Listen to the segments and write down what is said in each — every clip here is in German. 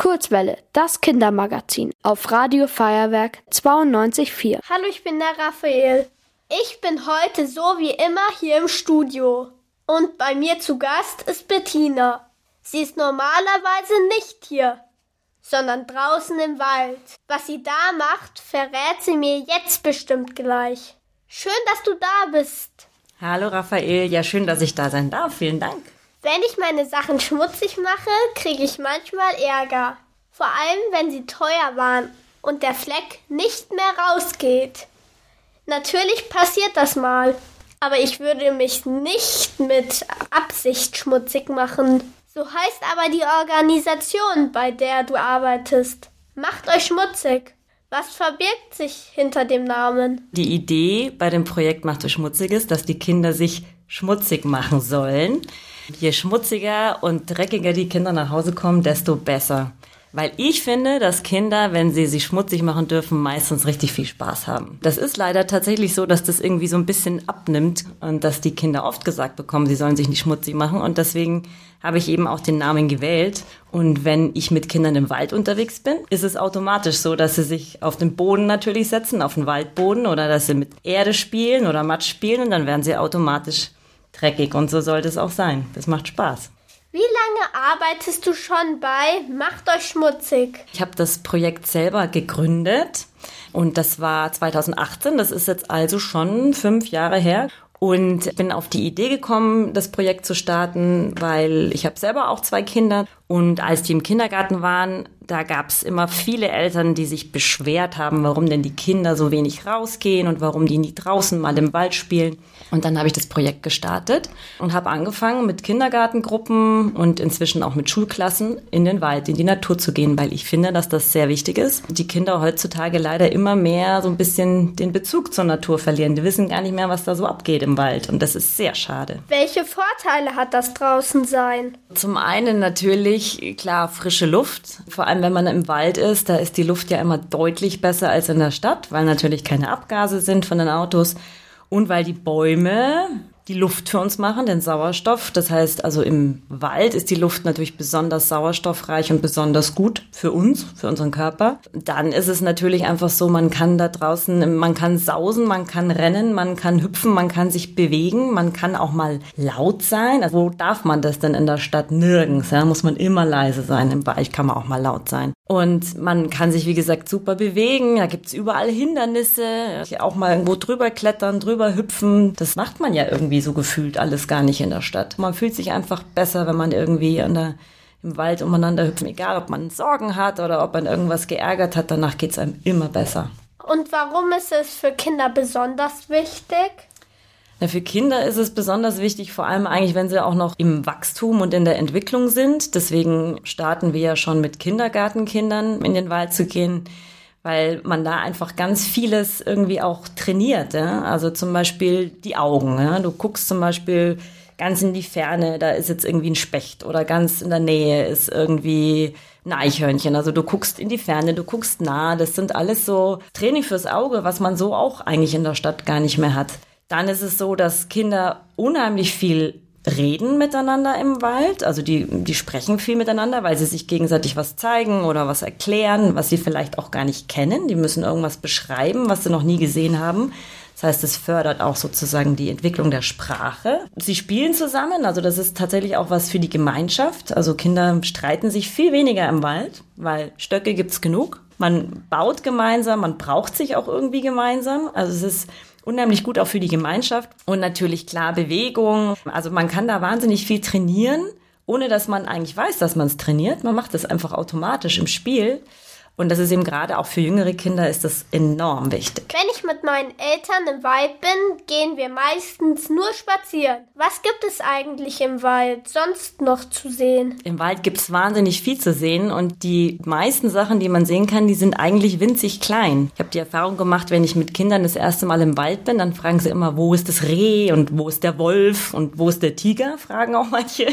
Kurzwelle, das Kindermagazin auf Radio Feuerwerk 92.4. Hallo, ich bin der Raphael. Ich bin heute so wie immer hier im Studio. Und bei mir zu Gast ist Bettina. Sie ist normalerweise nicht hier, sondern draußen im Wald. Was sie da macht, verrät sie mir jetzt bestimmt gleich. Schön, dass du da bist. Hallo Raphael, ja schön, dass ich da sein darf. Vielen Dank. Wenn ich meine Sachen schmutzig mache, kriege ich manchmal Ärger. Vor allem, wenn sie teuer waren und der Fleck nicht mehr rausgeht. Natürlich passiert das mal, aber ich würde mich nicht mit Absicht schmutzig machen. So heißt aber die Organisation, bei der du arbeitest. Macht euch schmutzig. Was verbirgt sich hinter dem Namen? Die Idee bei dem Projekt Macht euch schmutzig ist, dass die Kinder sich schmutzig machen sollen. Je schmutziger und dreckiger die Kinder nach Hause kommen, desto besser. Weil ich finde, dass Kinder, wenn sie sich schmutzig machen dürfen, meistens richtig viel Spaß haben. Das ist leider tatsächlich so, dass das irgendwie so ein bisschen abnimmt und dass die Kinder oft gesagt bekommen, sie sollen sich nicht schmutzig machen. Und deswegen habe ich eben auch den Namen gewählt. Und wenn ich mit Kindern im Wald unterwegs bin, ist es automatisch so, dass sie sich auf den Boden natürlich setzen, auf den Waldboden oder dass sie mit Erde spielen oder Matsch spielen und dann werden sie automatisch dreckig. Und so sollte es auch sein. Das macht Spaß. Wie lange arbeitest du schon bei Macht euch schmutzig? Ich habe das Projekt selber gegründet und das war 2018. Das ist jetzt also schon fünf Jahre her. Und bin auf die Idee gekommen, das Projekt zu starten, weil ich habe selber auch zwei Kinder. Und als die im Kindergarten waren, da gab es immer viele Eltern, die sich beschwert haben, warum denn die Kinder so wenig rausgehen und warum die nie draußen mal im Wald spielen. Und dann habe ich das Projekt gestartet und habe angefangen mit Kindergartengruppen und inzwischen auch mit Schulklassen in den Wald, in die Natur zu gehen, weil ich finde, dass das sehr wichtig ist. Die Kinder heutzutage leider immer mehr so ein bisschen den Bezug zur Natur verlieren. Die wissen gar nicht mehr, was da so abgeht im Wald und das ist sehr schade. Welche Vorteile hat das draußen sein? Zum einen natürlich klar frische Luft, vor allem wenn man im Wald ist, da ist die Luft ja immer deutlich besser als in der Stadt, weil natürlich keine Abgase sind von den Autos. Und weil die Bäume die Luft für uns machen, den Sauerstoff. Das heißt, also im Wald ist die Luft natürlich besonders sauerstoffreich und besonders gut für uns, für unseren Körper. Dann ist es natürlich einfach so, man kann da draußen, man kann sausen, man kann rennen, man kann hüpfen, man kann sich bewegen, man kann auch mal laut sein. Also wo darf man das denn in der Stadt? Nirgends, ja, muss man immer leise sein. Im Wald kann man auch mal laut sein. Und man kann sich, wie gesagt, super bewegen. Da gibt's überall Hindernisse. Auch mal irgendwo drüber klettern, drüber hüpfen. Das macht man ja irgendwie so gefühlt alles gar nicht in der Stadt. Man fühlt sich einfach besser, wenn man irgendwie an der, im Wald umeinander hüpft. Egal, ob man Sorgen hat oder ob man irgendwas geärgert hat, danach geht's einem immer besser. Und warum ist es für Kinder besonders wichtig? Ja, für Kinder ist es besonders wichtig, vor allem eigentlich, wenn sie auch noch im Wachstum und in der Entwicklung sind. Deswegen starten wir ja schon mit Kindergartenkindern in den Wald zu gehen, weil man da einfach ganz vieles irgendwie auch trainiert. Ja? Also zum Beispiel die Augen. Ja? Du guckst zum Beispiel ganz in die Ferne, da ist jetzt irgendwie ein Specht oder ganz in der Nähe ist irgendwie ein Eichhörnchen. Also du guckst in die Ferne, du guckst nah. Das sind alles so Training fürs Auge, was man so auch eigentlich in der Stadt gar nicht mehr hat. Dann ist es so, dass Kinder unheimlich viel reden miteinander im Wald. Also die, die sprechen viel miteinander, weil sie sich gegenseitig was zeigen oder was erklären, was sie vielleicht auch gar nicht kennen. Die müssen irgendwas beschreiben, was sie noch nie gesehen haben. Das heißt, es fördert auch sozusagen die Entwicklung der Sprache. Sie spielen zusammen, also das ist tatsächlich auch was für die Gemeinschaft. Also Kinder streiten sich viel weniger im Wald, weil Stöcke gibt's genug. Man baut gemeinsam, man braucht sich auch irgendwie gemeinsam. Also es ist unheimlich gut auch für die Gemeinschaft und natürlich klar Bewegung. Also man kann da wahnsinnig viel trainieren, ohne dass man eigentlich weiß, dass man es trainiert. Man macht es einfach automatisch im Spiel. Und das ist eben gerade auch für jüngere Kinder ist das enorm wichtig. Wenn ich mit meinen Eltern im Wald bin, gehen wir meistens nur spazieren. Was gibt es eigentlich im Wald sonst noch zu sehen? Im Wald gibt es wahnsinnig viel zu sehen und die meisten Sachen, die man sehen kann, die sind eigentlich winzig klein. Ich habe die Erfahrung gemacht, wenn ich mit Kindern das erste Mal im Wald bin, dann fragen sie immer, wo ist das Reh und wo ist der Wolf und wo ist der Tiger, fragen auch manche.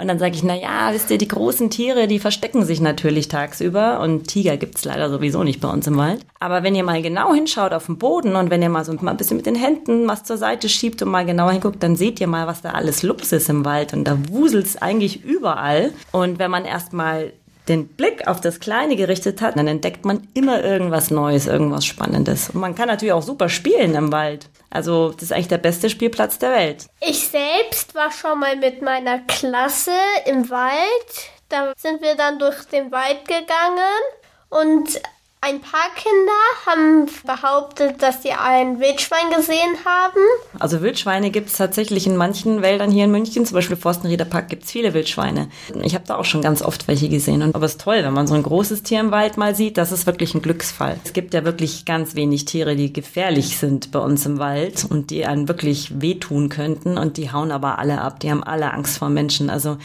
Und dann sage ich, na ja, wisst ihr, die großen Tiere, die verstecken sich natürlich tagsüber und Tiger gibt's leider sowieso nicht bei uns im Wald. Aber wenn ihr mal genau hinschaut auf den Boden und wenn ihr mal so mal ein bisschen mit den Händen was zur Seite schiebt und mal genauer hinguckt, dann seht ihr mal, was da alles Lups ist im Wald und da wuselt's eigentlich überall. Und wenn man erst mal den Blick auf das Kleine gerichtet hat, dann entdeckt man immer irgendwas Neues, irgendwas Spannendes. Und man kann natürlich auch super spielen im Wald. Also das ist eigentlich der beste Spielplatz der Welt. Ich selbst war schon mal mit meiner Klasse im Wald. Da sind wir dann durch den Wald gegangen und ein paar Kinder haben behauptet, dass sie ein Wildschwein gesehen haben. Also Wildschweine gibt es tatsächlich in manchen Wäldern hier in München, zum Beispiel Forstenrieder Park gibt es viele Wildschweine. Ich habe da auch schon ganz oft welche gesehen. Aber es ist toll, wenn man so ein großes Tier im Wald mal sieht, das ist wirklich ein Glücksfall. Es gibt ja wirklich ganz wenig Tiere, die gefährlich sind bei uns im Wald und die einen wirklich wehtun könnten und die hauen aber alle ab. Die haben alle Angst vor Menschen. Also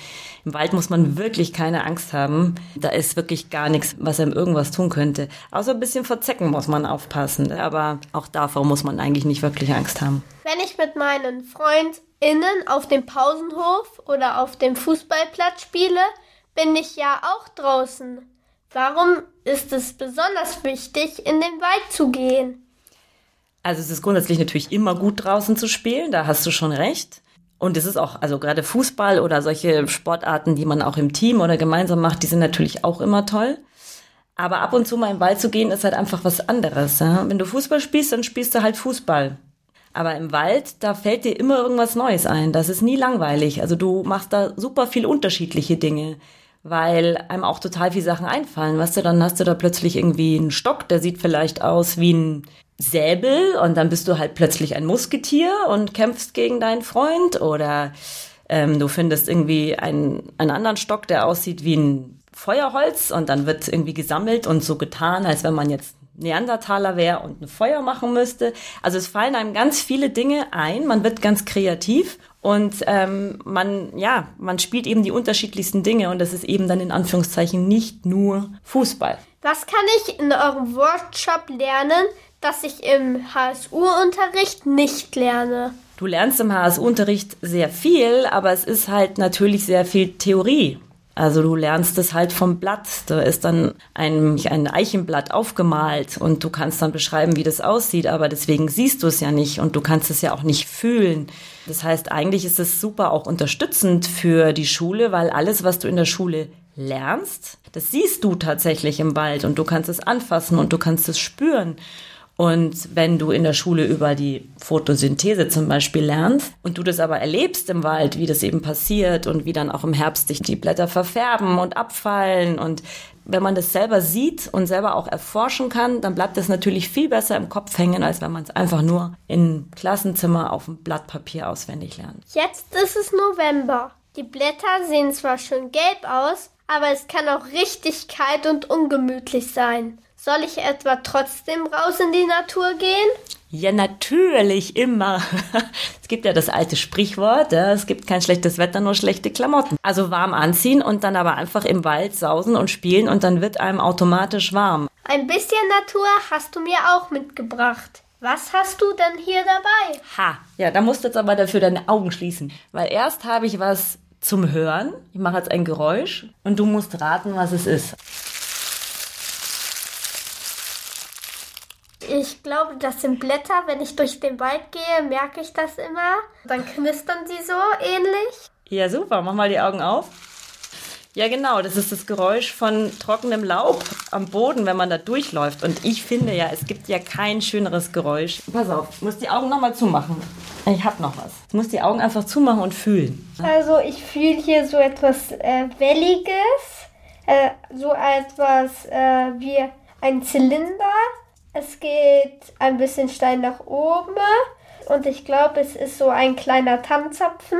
im Wald muss man wirklich keine Angst haben. Da ist wirklich gar nichts, was einem irgendwas tun könnte. Außer ein bisschen vor Zecken muss man aufpassen. Aber auch davor muss man eigentlich nicht wirklich Angst haben. Wenn ich mit meinen FreundInnen auf dem Pausenhof oder auf dem Fußballplatz spiele, bin ich ja auch draußen. Warum ist es besonders wichtig, in den Wald zu gehen? Also es ist grundsätzlich natürlich immer gut draußen zu spielen, da hast du schon recht. Und es ist auch, also gerade Fußball oder solche Sportarten, die man auch im Team oder gemeinsam macht, die sind natürlich auch immer toll. Aber ab und zu mal im Wald zu gehen, ist halt einfach was anderes. Ja? Wenn du Fußball spielst, dann spielst du halt Fußball. Aber im Wald, da fällt dir immer irgendwas Neues ein. Das ist nie langweilig. Also du machst da super viel unterschiedliche Dinge, weil einem auch total viele Sachen einfallen. Weißt du, dann hast du da plötzlich irgendwie einen Stock, der sieht vielleicht aus wie ein Säbel und dann bist du halt plötzlich ein Musketier und kämpfst gegen deinen Freund oder ähm, du findest irgendwie einen, einen anderen Stock, der aussieht wie ein Feuerholz und dann wird irgendwie gesammelt und so getan, als wenn man jetzt Neandertaler wäre und ein Feuer machen müsste. Also es fallen einem ganz viele Dinge ein, man wird ganz kreativ und ähm, man, ja, man spielt eben die unterschiedlichsten Dinge und das ist eben dann in Anführungszeichen nicht nur Fußball. Was kann ich in eurem Workshop lernen, das ich im HSU-Unterricht nicht lerne? Du lernst im HSU-Unterricht sehr viel, aber es ist halt natürlich sehr viel Theorie. Also du lernst es halt vom Blatt. Da ist dann ein, ein Eichenblatt aufgemalt und du kannst dann beschreiben, wie das aussieht, aber deswegen siehst du es ja nicht und du kannst es ja auch nicht fühlen. Das heißt, eigentlich ist es super auch unterstützend für die Schule, weil alles, was du in der Schule lernst, das siehst du tatsächlich im Wald und du kannst es anfassen und du kannst es spüren. Und wenn du in der Schule über die Photosynthese zum Beispiel lernst und du das aber erlebst im Wald, wie das eben passiert und wie dann auch im Herbst sich die Blätter verfärben und abfallen und wenn man das selber sieht und selber auch erforschen kann, dann bleibt das natürlich viel besser im Kopf hängen, als wenn man es einfach nur im Klassenzimmer auf dem Blatt Papier auswendig lernt. Jetzt ist es November. Die Blätter sehen zwar schon gelb aus, aber es kann auch richtig kalt und ungemütlich sein. Soll ich etwa trotzdem raus in die Natur gehen? Ja, natürlich, immer. Es gibt ja das alte Sprichwort, ja, es gibt kein schlechtes Wetter, nur schlechte Klamotten. Also warm anziehen und dann aber einfach im Wald sausen und spielen und dann wird einem automatisch warm. Ein bisschen Natur hast du mir auch mitgebracht. Was hast du denn hier dabei? Ha, ja, da musst du jetzt aber dafür deine Augen schließen. Weil erst habe ich was zum Hören. Ich mache jetzt ein Geräusch und du musst raten, was es ist. Ich glaube, das sind Blätter. Wenn ich durch den Wald gehe, merke ich das immer. Dann knistern sie so ähnlich. Ja, super. Mach mal die Augen auf. Ja, genau. Das ist das Geräusch von trockenem Laub am Boden, wenn man da durchläuft. Und ich finde ja, es gibt ja kein schöneres Geräusch. Pass auf, ich muss die Augen nochmal zumachen. Ich hab noch was. Ich muss die Augen einfach zumachen und fühlen. Also ich fühle hier so etwas äh, Welliges. Äh, so etwas äh, wie ein Zylinder es geht ein bisschen steil nach oben und ich glaube, es ist so ein kleiner Tannenzapfen.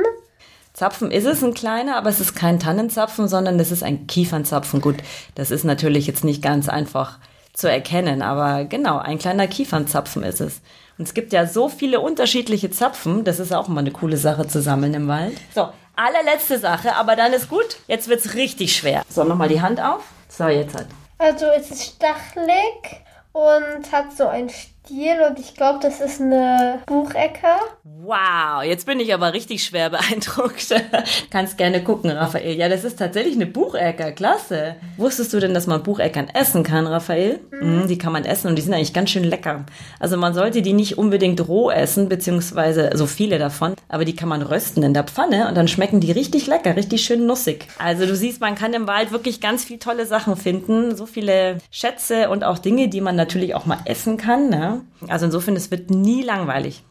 Zapfen ist es ein kleiner, aber es ist kein Tannenzapfen, sondern es ist ein Kiefernzapfen. Gut, das ist natürlich jetzt nicht ganz einfach zu erkennen, aber genau, ein kleiner Kiefernzapfen ist es. Und es gibt ja so viele unterschiedliche Zapfen, das ist auch mal eine coole Sache zu sammeln im Wald. So, allerletzte Sache, aber dann ist gut, jetzt wird's richtig schwer. So, nochmal die Hand auf. So, jetzt halt. Also es ist stachelig und hat so einen Stil und ich glaube, das ist eine Buchecke. Wow, jetzt bin ich aber richtig schwer beeindruckt. Kannst gerne gucken, Raphael. Ja, das ist tatsächlich eine Buchecker. Klasse. Wusstest du denn, dass man Bucheckern essen kann, Raphael? Mhm. Die kann man essen und die sind eigentlich ganz schön lecker. Also man sollte die nicht unbedingt roh essen, beziehungsweise so viele davon, aber die kann man rösten in der Pfanne und dann schmecken die richtig lecker, richtig schön nussig. Also du siehst, man kann im Wald wirklich ganz viel tolle Sachen finden, so viele Schätze und auch Dinge, die man natürlich auch mal essen kann. Ne? Also insofern, es wird nie langweilig.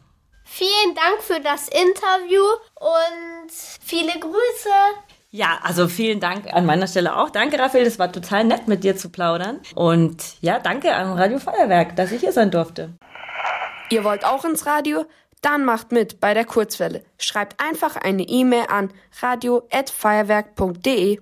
Vielen Dank für das Interview und viele Grüße. Ja, also vielen Dank an meiner Stelle auch. Danke, Raphael, es war total nett, mit dir zu plaudern. Und ja, danke an Radio Feuerwerk, dass ich hier sein durfte. Ihr wollt auch ins Radio? Dann macht mit bei der Kurzwelle. Schreibt einfach eine E-Mail an radio@feuerwerk.de.